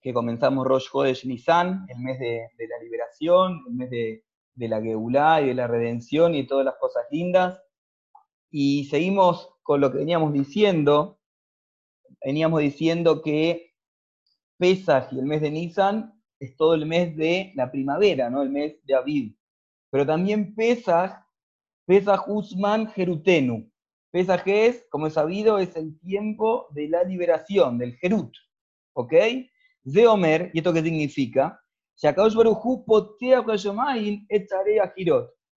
que comenzamos Rosh Chodesh Nisan, el mes de, la liberación, el mes de, la Geulah y de la redención y todas las cosas lindas. Y seguimos con lo que veníamos diciendo. Veníamos diciendo que Pesach y el mes de Nisan es todo el mes de la primavera, ¿no? El mes de Aviv. Pero también Pesach, Pesach Usman Jerutenu. Pesach es, como es sabido, es el tiempo de la liberación, del Jerut. ¿Ok? De Omer, ¿y esto qué significa?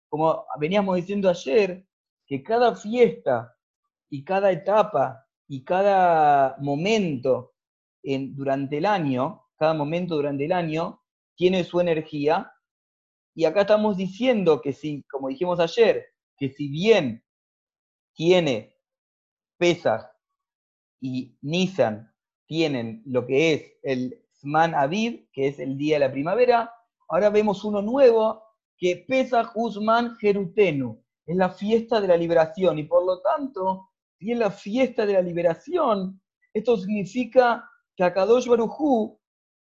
Como veníamos diciendo ayer, que cada fiesta y cada etapa y cada momento en, durante el año, cada momento durante el año, tiene su energía. Y acá estamos diciendo que si, como dijimos ayer, que si bien tiene Pesach y Nisan tienen lo que es el Sman Aviv, que es el día de la primavera. Ahora vemos uno nuevo, que Pesach Usman Jerutenu, es la fiesta de la liberación. Y por lo tanto, si es la fiesta de la liberación, esto significa que Akadosh Barujú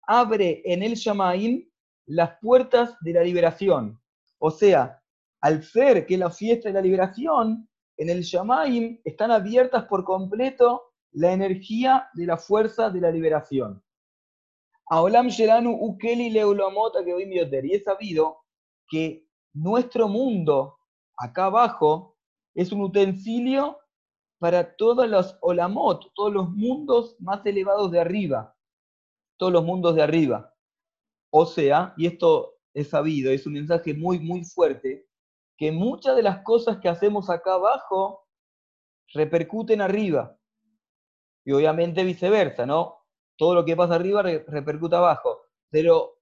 abre en el Shamaim las puertas de la liberación. O sea, al ser que es la fiesta de la liberación, en el Shamaim están abiertas por completo la energía de la fuerza de la liberación. Aolam Sheranu Ukeli Leulamota que Y es sabido que nuestro mundo, acá abajo, es un utensilio para todos los Olamot, todos los mundos más elevados de arriba. Todos los mundos de arriba. O sea, y esto es sabido, es un mensaje muy, muy fuerte, que muchas de las cosas que hacemos acá abajo repercuten arriba y obviamente viceversa, ¿no? Todo lo que pasa arriba repercuta abajo. Pero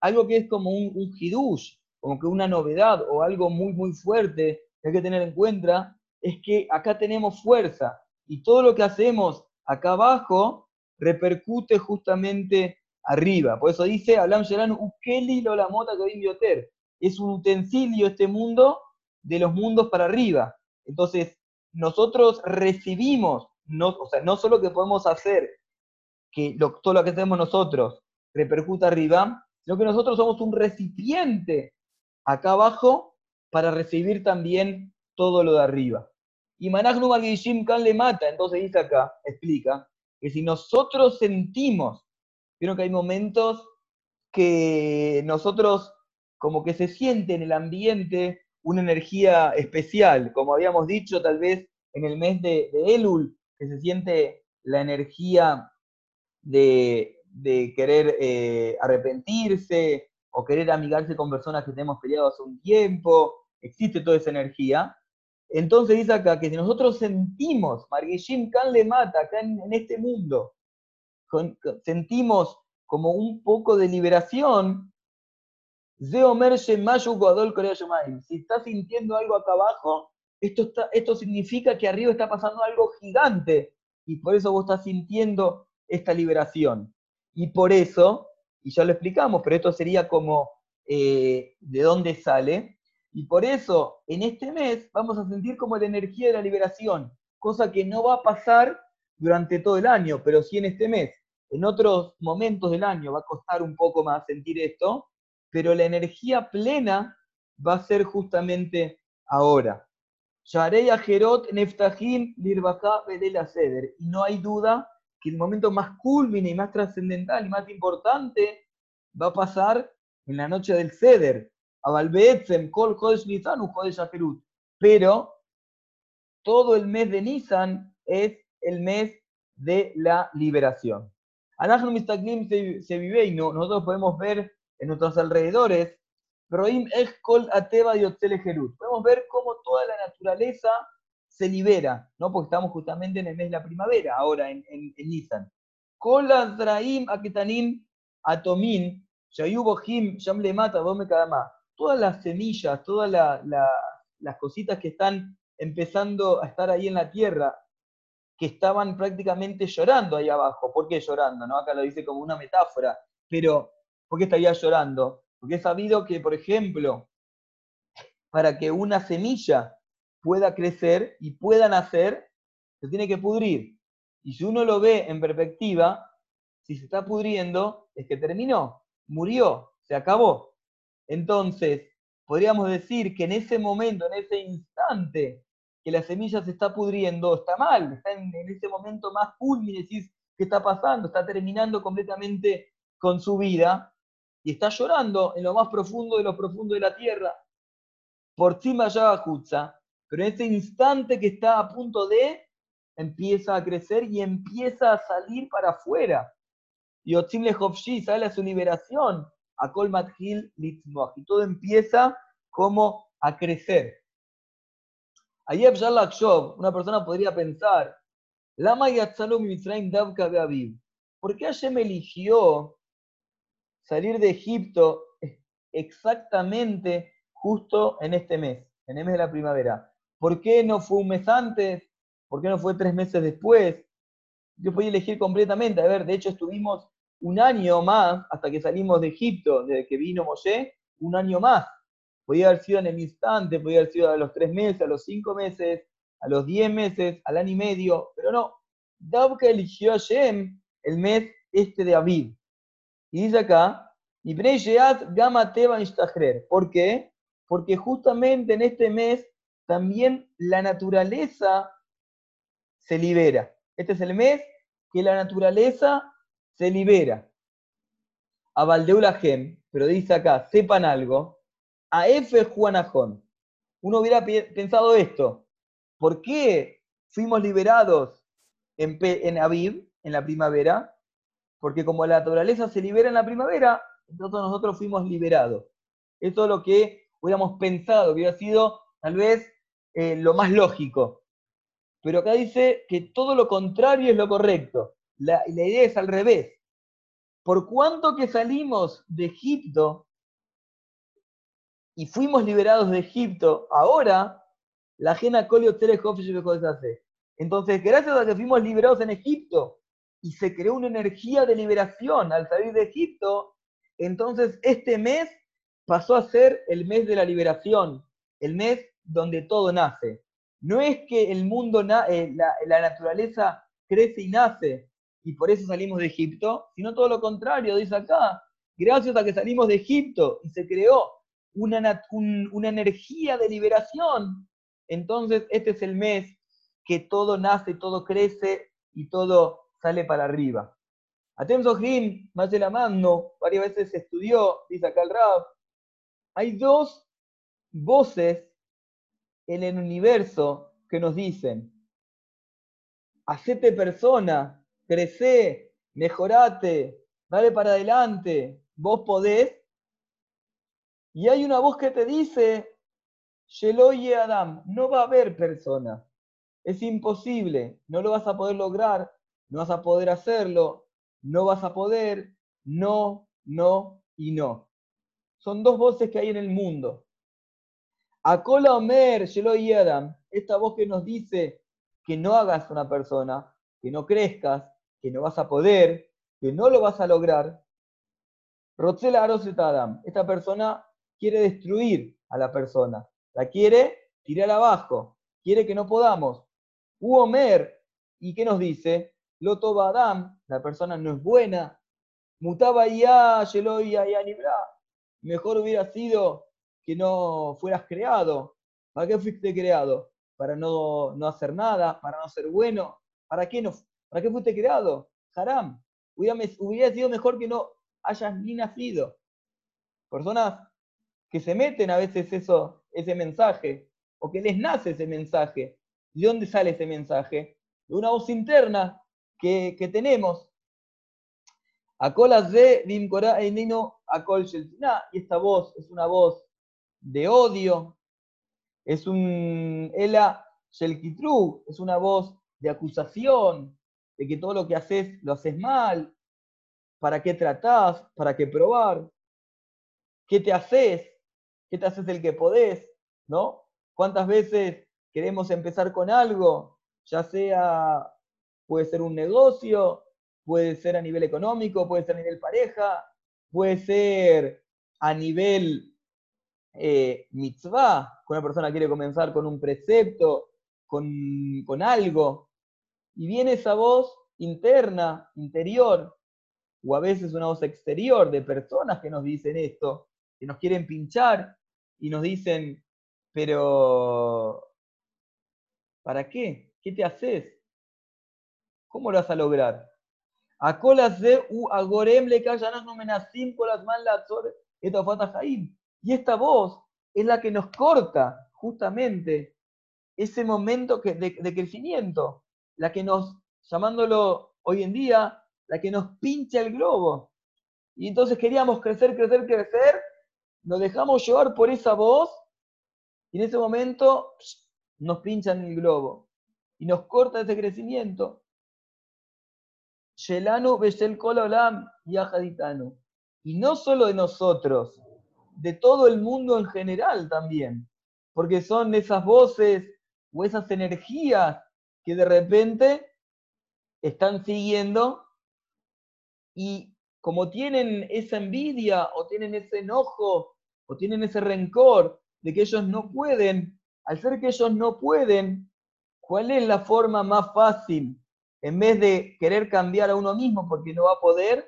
algo que es como un, un hidush, como que una novedad o algo muy, muy fuerte que hay que tener en cuenta, es que acá tenemos fuerza y todo lo que hacemos acá abajo repercute justamente arriba. Por eso dice, Alam Sheran Ukeli Lolamota Bioter. Es un utensilio este mundo de los mundos para arriba. Entonces, nosotros recibimos no, o sea, no solo que podemos hacer que todo lo que hacemos nosotros repercuta arriba, sino que nosotros somos un recipiente acá abajo para recibir también todo lo de arriba. Y Managnu Magishim Kan le mata, entonces dice acá, explica, que si nosotros sentimos, vieron que hay momentos que nosotros como que se siente en el ambiente una energía especial, como habíamos dicho tal vez en el mes de Elul, que se siente la energía de, querer eh, arrepentirse o querer amigarse con personas que tenemos peleado hace un tiempo, existe toda esa energía. Entonces dice acá que si nosotros sentimos, Marguishim Khan le mata acá en, este mundo, sentimos como un poco de liberación, si estás sintiendo algo acá abajo, esto, significa que arriba está pasando algo gigante y por eso vos estás sintiendo esta liberación. Y por eso, y ya lo explicamos, pero esto sería como eh, de dónde sale, y por eso en este mes vamos a sentir como la energía de la liberación, cosa que no va a pasar durante todo el año, pero sí en este mes. En otros momentos del año va a costar un poco más sentir esto, pero la energía plena va a ser justamente ahora. Bedela Seder. Y no hay duda que el momento más culmine y más trascendental y más importante va a pasar en la noche del Seder. Abalbeetzem, Kol Kodesh Nisan, Kodesh Ajerut. Pero todo el mes de Nisan es el mes de la liberación. Anachnu Mistaklim se vive y nosotros podemos ver en nuestros alrededores Roim Echkol Ateba Jerut. Podemos ver cómo toda la naturaleza se libera, ¿no? Porque estamos justamente en el mes de la primavera, ahora en, en, en Nisan. Kol Azraim Aketanim Atomin, Shayubohim Shamlemata Dome Kadama. Todas las semillas, todas las cositas que están empezando a estar ahí en la tierra, que estaban prácticamente llorando ahí abajo. ¿Por qué llorando? ¿no? Acá lo dice como una metáfora, pero ¿por qué estaría llorando? Porque he sabido que, por ejemplo, para que una semilla pueda crecer y pueda nacer, se tiene que pudrir. Y si uno lo ve en perspectiva, si se está pudriendo, es que terminó, murió, se acabó. Entonces, podríamos decir que en ese momento, en ese instante que la semilla se está pudriendo, está mal, está en, ese momento más culmine, decís, ¿qué está pasando? Está terminando completamente con su vida y está llorando en lo más profundo de lo profundo de la tierra. Por cima ya pero en ese instante que está a punto de, empieza a crecer y empieza a salir para afuera. Y Otzim sale a su liberación, a Kol Mathil Litzmoach. Y todo empieza como a crecer. Ayeb Shalak una persona podría pensar, Lama Yatzalom Mitzrayim Davka Beaviv. ¿Por qué Hashem eligió salir de Egipto exactamente justo en este mes, en el mes de la primavera? ¿Por qué no fue un mes antes? ¿Por qué no fue tres meses después? Yo podía elegir completamente. A ver, de hecho estuvimos un año más hasta que salimos de Egipto, desde que vino Moshe, un año más. Podía haber sido en el instante, podía haber sido a los tres meses, a los cinco meses, a los diez meses, al año y medio, pero no. Dabka eligió a Shem el mes este de Aviv. Y dice acá, Gama ¿Por qué? Porque justamente en este mes también la naturaleza se libera. Este es el mes que la naturaleza se libera. A Valdeula Gem, pero dice acá, sepan algo, a F Juanajón. Uno hubiera pensado esto. ¿Por qué fuimos liberados en, en Aviv, en la primavera? Porque como la naturaleza se libera en la primavera, entonces nosotros fuimos liberados. Esto es lo que hubiéramos pensado, que hubiera sido tal vez eh, lo más lógico. Pero acá dice que todo lo contrario es lo correcto. La, la idea es al revés. Por cuanto que salimos de Egipto, y fuimos liberados de Egipto, ahora la ajena colio. Entonces, gracias a que fuimos liberados en Egipto y se creó una energía de liberación al salir de Egipto, entonces este mes pasó a ser el mes de la liberación, el mes donde todo nace. No es que el mundo, eh, la, naturaleza crece y nace y por eso salimos de Egipto, sino todo lo contrario, dice acá, gracias a que salimos de Egipto y se creó una, una energía de liberación. Entonces, este es el mes que todo nace, todo crece y todo sale para arriba. Atem Zohrim, más de la mano, varias veces estudió, dice acá el Rab, hay dos voces en el universo que nos dicen, hacete persona, crece, mejorate, dale para adelante, vos podés, y hay una voz que te dice, Sheloye Adam, no va a haber persona. Es imposible, no lo vas a poder lograr, no vas a poder hacerlo, no vas a poder, no, no y no. Son dos voces que hay en el mundo. Akola Omer, Sheloye Adam, esta voz que nos dice que no hagas una persona, que no crezcas, que no vas a poder, que no lo vas a lograr. Rotzela Aroset Adam, esta persona quiere destruir a la persona, la quiere tirar abajo, quiere que no podamos. Uomer, ¿y qué nos dice? Loto Adam, la persona no es buena. Mutaba ya, Yeloya y Anibra. Mejor hubiera sido que no fueras creado. ¿Para qué fuiste creado? Para no, no hacer nada, para no ser bueno. ¿Para qué, no, ¿Para qué fuiste creado? Haram. Hubiera, hubiera sido mejor que no hayas ni nacido. Personas que se meten a veces eso, ese mensaje, o que les nace ese mensaje. ¿De dónde sale ese mensaje? De una voz interna que, que tenemos. Y esta voz es una voz de odio, es un Ela Shelkitru, es una voz de acusación, de que todo lo que haces lo haces mal, para qué tratás, para qué probar, qué te haces, ¿Qué te haces el que podés? ¿No? ¿Cuántas veces queremos empezar con algo? Ya sea, puede ser un negocio, puede ser a nivel económico, puede ser a nivel pareja, puede ser a nivel eh, mitzvah, que una persona quiere comenzar con un precepto, con, con algo, y viene esa voz interna, interior, o a veces una voz exterior de personas que nos dicen esto, que nos quieren pinchar y nos dicen, pero ¿para qué? ¿Qué te haces? ¿Cómo lo vas a lograr? de u agorem le Y esta voz es la que nos corta justamente ese momento de, crecimiento, la que nos, llamándolo hoy en día, la que nos pincha el globo. Y entonces queríamos crecer, crecer, crecer, nos dejamos llevar por esa voz y en ese momento nos pinchan el globo y nos corta ese crecimiento. Olam Y no solo de nosotros, de todo el mundo en general también. Porque son esas voces o esas energías que de repente están siguiendo y como tienen esa envidia o tienen ese enojo o tienen ese rencor de que ellos no pueden, al ser que ellos no pueden, ¿cuál es la forma más fácil en vez de querer cambiar a uno mismo porque no va a poder,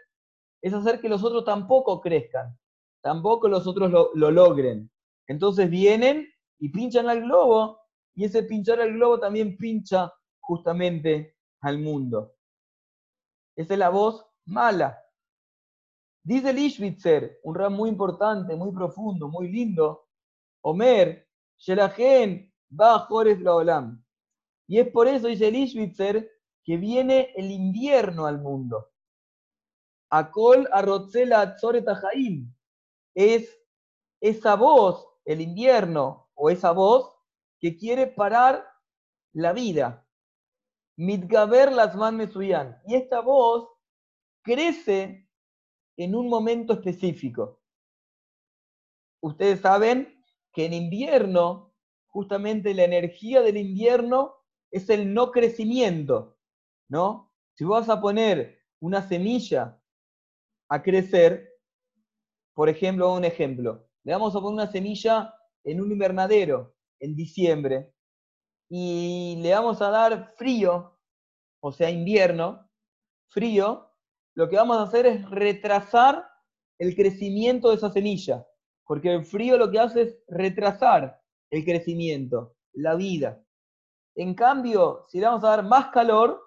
es hacer que los otros tampoco crezcan, tampoco los otros lo, logren. Entonces vienen y pinchan al globo, y ese pinchar al globo también pincha justamente al mundo. Esa es la voz mala. Dice el un rap muy importante, muy profundo, muy lindo, Omer, Shelajen, va la Olam. Y es por eso, dice el que viene el invierno al mundo. Akol arrotzela atzoreta Es esa voz, el invierno, o esa voz que quiere parar la vida. Mitgaber las mesuyan. Y esta voz crece en un momento específico. Ustedes saben que en invierno, justamente la energía del invierno es el no crecimiento. ¿No? Si vas a poner una semilla a crecer, por ejemplo, un ejemplo, le vamos a poner una semilla en un invernadero en diciembre y le vamos a dar frío, o sea, invierno, frío, lo que vamos a hacer es retrasar el crecimiento de esa semilla, porque el frío lo que hace es retrasar el crecimiento, la vida. En cambio, si le vamos a dar más calor,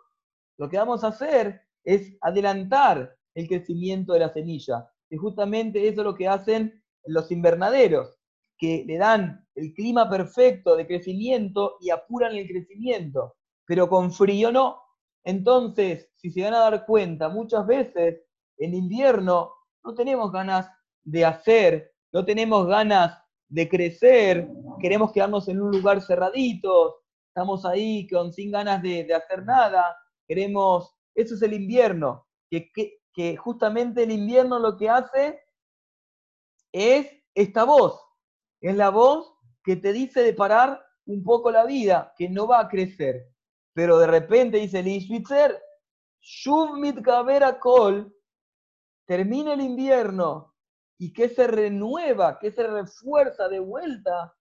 lo que vamos a hacer es adelantar el crecimiento de la semilla. Y justamente eso es lo que hacen los invernaderos, que le dan el clima perfecto de crecimiento y apuran el crecimiento, pero con frío no. Entonces, si se van a dar cuenta, muchas veces en invierno no tenemos ganas de hacer, no tenemos ganas de crecer, queremos quedarnos en un lugar cerradito, estamos ahí con, sin ganas de, de hacer nada, queremos, eso es el invierno, que, que, justamente el invierno lo que hace es esta voz, es la voz que te dice de parar un poco la vida, que no va a crecer. Pero de repente dice el Ishwitzer, Shuv mit kol, termina el invierno y que se renueva, que se refuerza de vuelta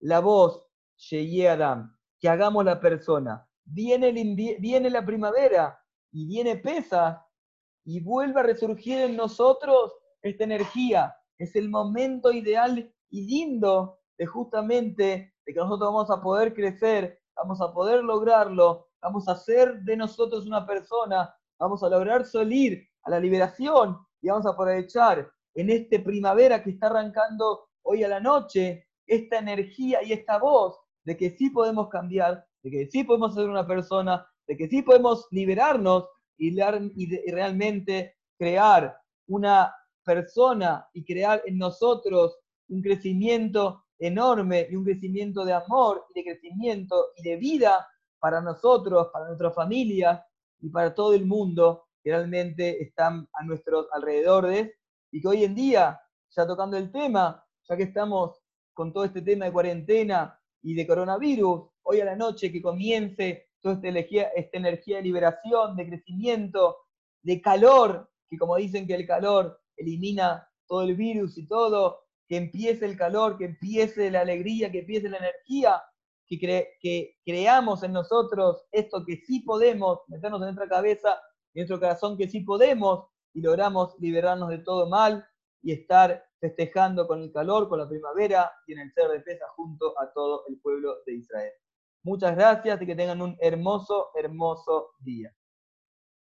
la voz, Sheye Adam, que hagamos la persona viene, la primavera y viene pesa y vuelve a resurgir en nosotros esta energía. Es el momento ideal y lindo de justamente de que nosotros vamos a poder crecer, vamos a poder lograrlo, vamos a hacer de nosotros una persona, vamos a lograr salir a la liberación y vamos a aprovechar en este primavera que está arrancando hoy a la noche esta energía y esta voz de que sí podemos cambiar, de que sí podemos ser una persona, de que sí podemos liberarnos y, y realmente crear una persona y crear en nosotros un crecimiento enorme y un crecimiento de amor y de crecimiento y de vida para nosotros, para nuestras familias y para todo el mundo que realmente están a nuestros alrededores y que hoy en día, ya tocando el tema, ya que estamos con todo este tema de cuarentena y de coronavirus, hoy a la noche que comience toda esta energía, esta energía de liberación, de crecimiento, de calor, que como dicen que el calor elimina todo el virus y todo, que empiece el calor, que empiece la alegría, que empiece la energía, que, creamos en nosotros esto que sí podemos, meternos en nuestra cabeza, en nuestro corazón, que sí podemos y logramos liberarnos de todo mal y estar festejando con el calor, con la primavera y en el ser de Pesa junto a todo el pueblo de Israel. Muchas gracias y que tengan un hermoso, hermoso día.